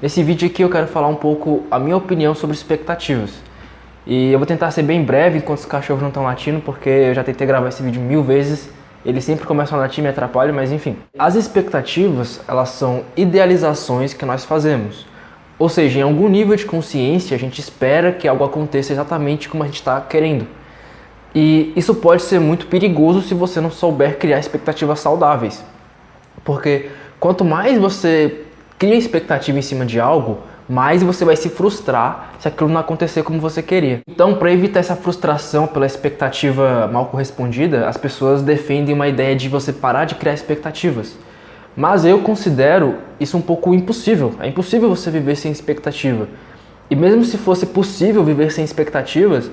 Nesse vídeo aqui eu quero falar um pouco a minha opinião sobre expectativas. E eu vou tentar ser bem breve enquanto os cachorros não estão latindo, porque eu já tentei gravar esse vídeo mil vezes. Eles sempre começam a latir e me atrapalham, mas enfim. As expectativas, elas são idealizações que nós fazemos. Ou seja, em algum nível de consciência, a gente espera que algo aconteça exatamente como a gente está querendo. E isso pode ser muito perigoso se você não souber criar expectativas saudáveis. Porque quanto mais você cria expectativa em cima de algo, mais você vai se frustrar se aquilo não acontecer como você queria. Então, para evitar essa frustração pela expectativa mal correspondida, as pessoas defendem uma ideia de você parar de criar expectativas. Mas eu considero isso um pouco impossível. É impossível você viver sem expectativa. E mesmo se fosse possível viver sem expectativas,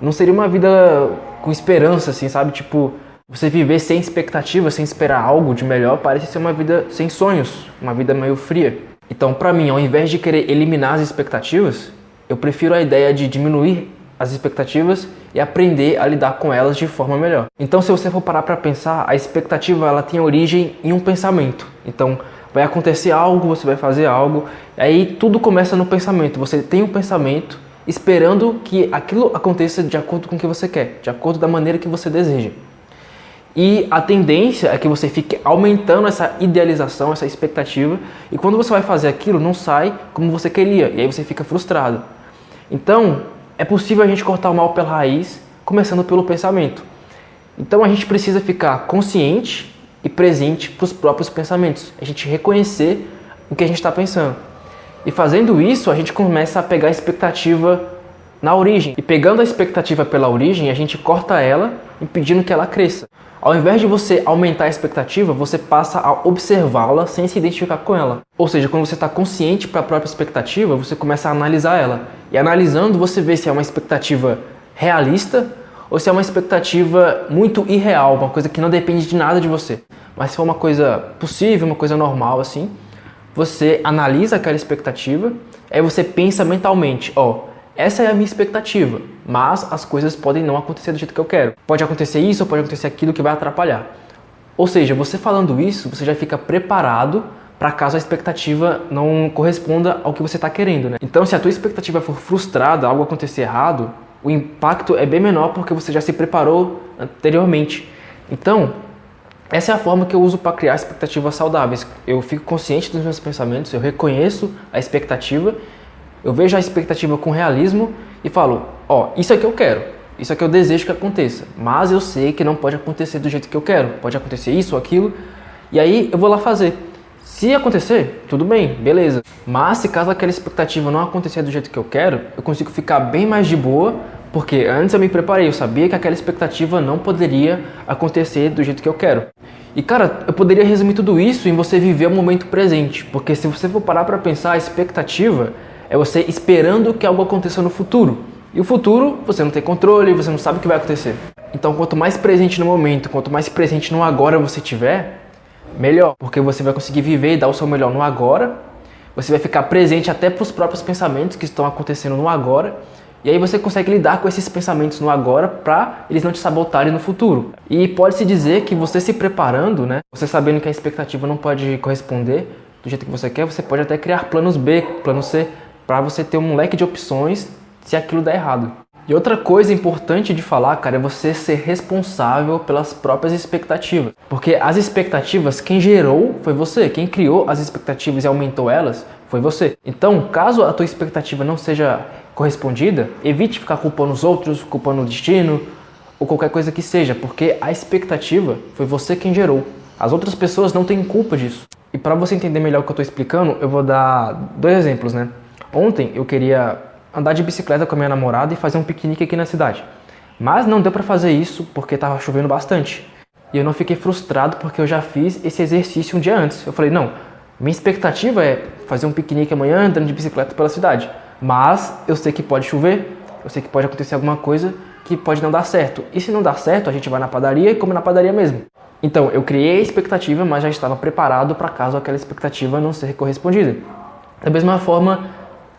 não seria uma vida com esperança, assim, sabe? Tipo, você viver sem expectativa, sem esperar algo de melhor, parece ser uma vida sem sonhos, uma vida meio fria. Então, para mim, ao invés de querer eliminar as expectativas, eu prefiro a ideia de diminuir as expectativas e aprender a lidar com elas de forma melhor. Então, se você for parar para pensar, a expectativa ela tem origem em um pensamento. Então, vai acontecer algo, você vai fazer algo, aí tudo começa no pensamento. Você tem um pensamento esperando que aquilo aconteça de acordo com o que você quer, de acordo da maneira que você deseja. E a tendência é que você fique aumentando essa idealização, essa expectativa, e quando você vai fazer aquilo, não sai como você queria, e aí você fica frustrado. Então, é possível a gente cortar o mal pela raiz, começando pelo pensamento. Então, a gente precisa ficar consciente e presente para os próprios pensamentos, a gente reconhecer o que a gente está pensando. E fazendo isso, a gente começa a pegar a expectativa na origem. E pegando a expectativa pela origem, a gente corta ela, impedindo que ela cresça. Ao invés de você aumentar a expectativa, você passa a observá-la sem se identificar com ela. Ou seja, quando você está consciente para a própria expectativa, você começa a analisar ela. E analisando, você vê se é uma expectativa realista ou se é uma expectativa muito irreal, uma coisa que não depende de nada de você. Mas se for uma coisa possível, uma coisa normal assim, você analisa aquela expectativa, aí você pensa mentalmente, ó, essa é a minha expectativa, mas as coisas podem não acontecer do jeito que eu quero. Pode acontecer isso pode acontecer aquilo que vai atrapalhar. Ou seja, você falando isso, você já fica preparado para caso a expectativa não corresponda ao que você está querendo, né? Então, se a tua expectativa for frustrada, algo acontecer errado, o impacto é bem menor porque você já se preparou anteriormente. Então, essa é a forma que eu uso para criar expectativas saudáveis. Eu fico consciente dos meus pensamentos, eu reconheço a expectativa, eu vejo a expectativa com realismo e falo: Ó, isso é que eu quero, isso é que eu desejo que aconteça, mas eu sei que não pode acontecer do jeito que eu quero, pode acontecer isso ou aquilo, e aí eu vou lá fazer. Se acontecer, tudo bem, beleza. Mas se caso aquela expectativa não acontecer do jeito que eu quero, eu consigo ficar bem mais de boa porque antes eu me preparei, eu sabia que aquela expectativa não poderia acontecer do jeito que eu quero. E cara, eu poderia resumir tudo isso em você viver o momento presente, porque se você for parar para pensar, a expectativa é você esperando que algo aconteça no futuro. E o futuro, você não tem controle, você não sabe o que vai acontecer. Então, quanto mais presente no momento, quanto mais presente no agora você tiver, melhor, porque você vai conseguir viver e dar o seu melhor no agora. Você vai ficar presente até para os próprios pensamentos que estão acontecendo no agora e aí você consegue lidar com esses pensamentos no agora para eles não te sabotarem no futuro. E pode-se dizer que você se preparando, né, você sabendo que a expectativa não pode corresponder do jeito que você quer, você pode até criar planos B, plano C, para você ter um leque de opções se aquilo der errado. E outra coisa importante de falar, cara, é você ser responsável pelas próprias expectativas. Porque as expectativas, quem gerou foi você. Quem criou as expectativas e aumentou elas foi você. Então, caso a tua expectativa não seja correspondida, evite ficar culpando os outros, culpando o destino ou qualquer coisa que seja, porque a expectativa foi você quem gerou. As outras pessoas não têm culpa disso. E para você entender melhor o que eu estou explicando, eu vou dar dois exemplos, né? Ontem eu queria andar de bicicleta com a minha namorada e fazer um piquenique aqui na cidade. Mas não deu para fazer isso porque estava chovendo bastante. E eu não fiquei frustrado porque eu já fiz esse exercício um dia antes. Eu falei, não, minha expectativa é fazer um piquenique amanhã andando de bicicleta pela cidade. Mas eu sei que pode chover, eu sei que pode acontecer alguma coisa que pode não dar certo. E se não dar certo, a gente vai na padaria e come na padaria mesmo. Então, eu criei a expectativa, mas já estava preparado para caso aquela expectativa não ser correspondida. Da mesma forma,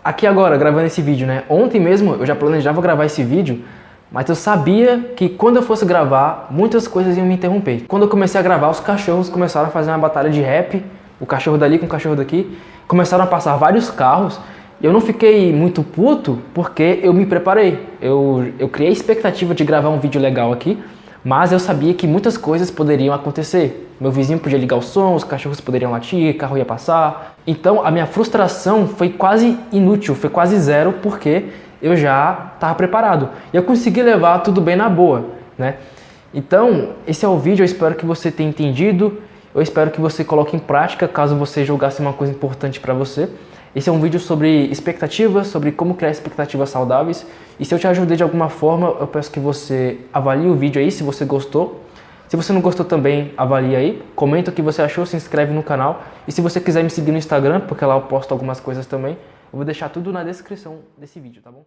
aqui agora, gravando esse vídeo, né? Ontem mesmo eu já planejava gravar esse vídeo, mas eu sabia que quando eu fosse gravar, muitas coisas iam me interromper. Quando eu comecei a gravar, os cachorros começaram a fazer uma batalha de rap o cachorro dali com o cachorro daqui. Começaram a passar vários carros eu não fiquei muito puto porque eu me preparei. Eu, eu criei a expectativa de gravar um vídeo legal aqui, mas eu sabia que muitas coisas poderiam acontecer. Meu vizinho podia ligar o som, os cachorros poderiam latir, carro ia passar. Então a minha frustração foi quase inútil, foi quase zero porque eu já estava preparado. E eu consegui levar tudo bem na boa, né? Então, esse é o vídeo, eu espero que você tenha entendido. Eu espero que você coloque em prática caso você julgasse uma coisa importante para você. Esse é um vídeo sobre expectativas, sobre como criar expectativas saudáveis. E se eu te ajudei de alguma forma, eu peço que você avalie o vídeo aí se você gostou. Se você não gostou também, avalie aí, comenta o que você achou, se inscreve no canal. E se você quiser me seguir no Instagram, porque lá eu posto algumas coisas também, eu vou deixar tudo na descrição desse vídeo, tá bom?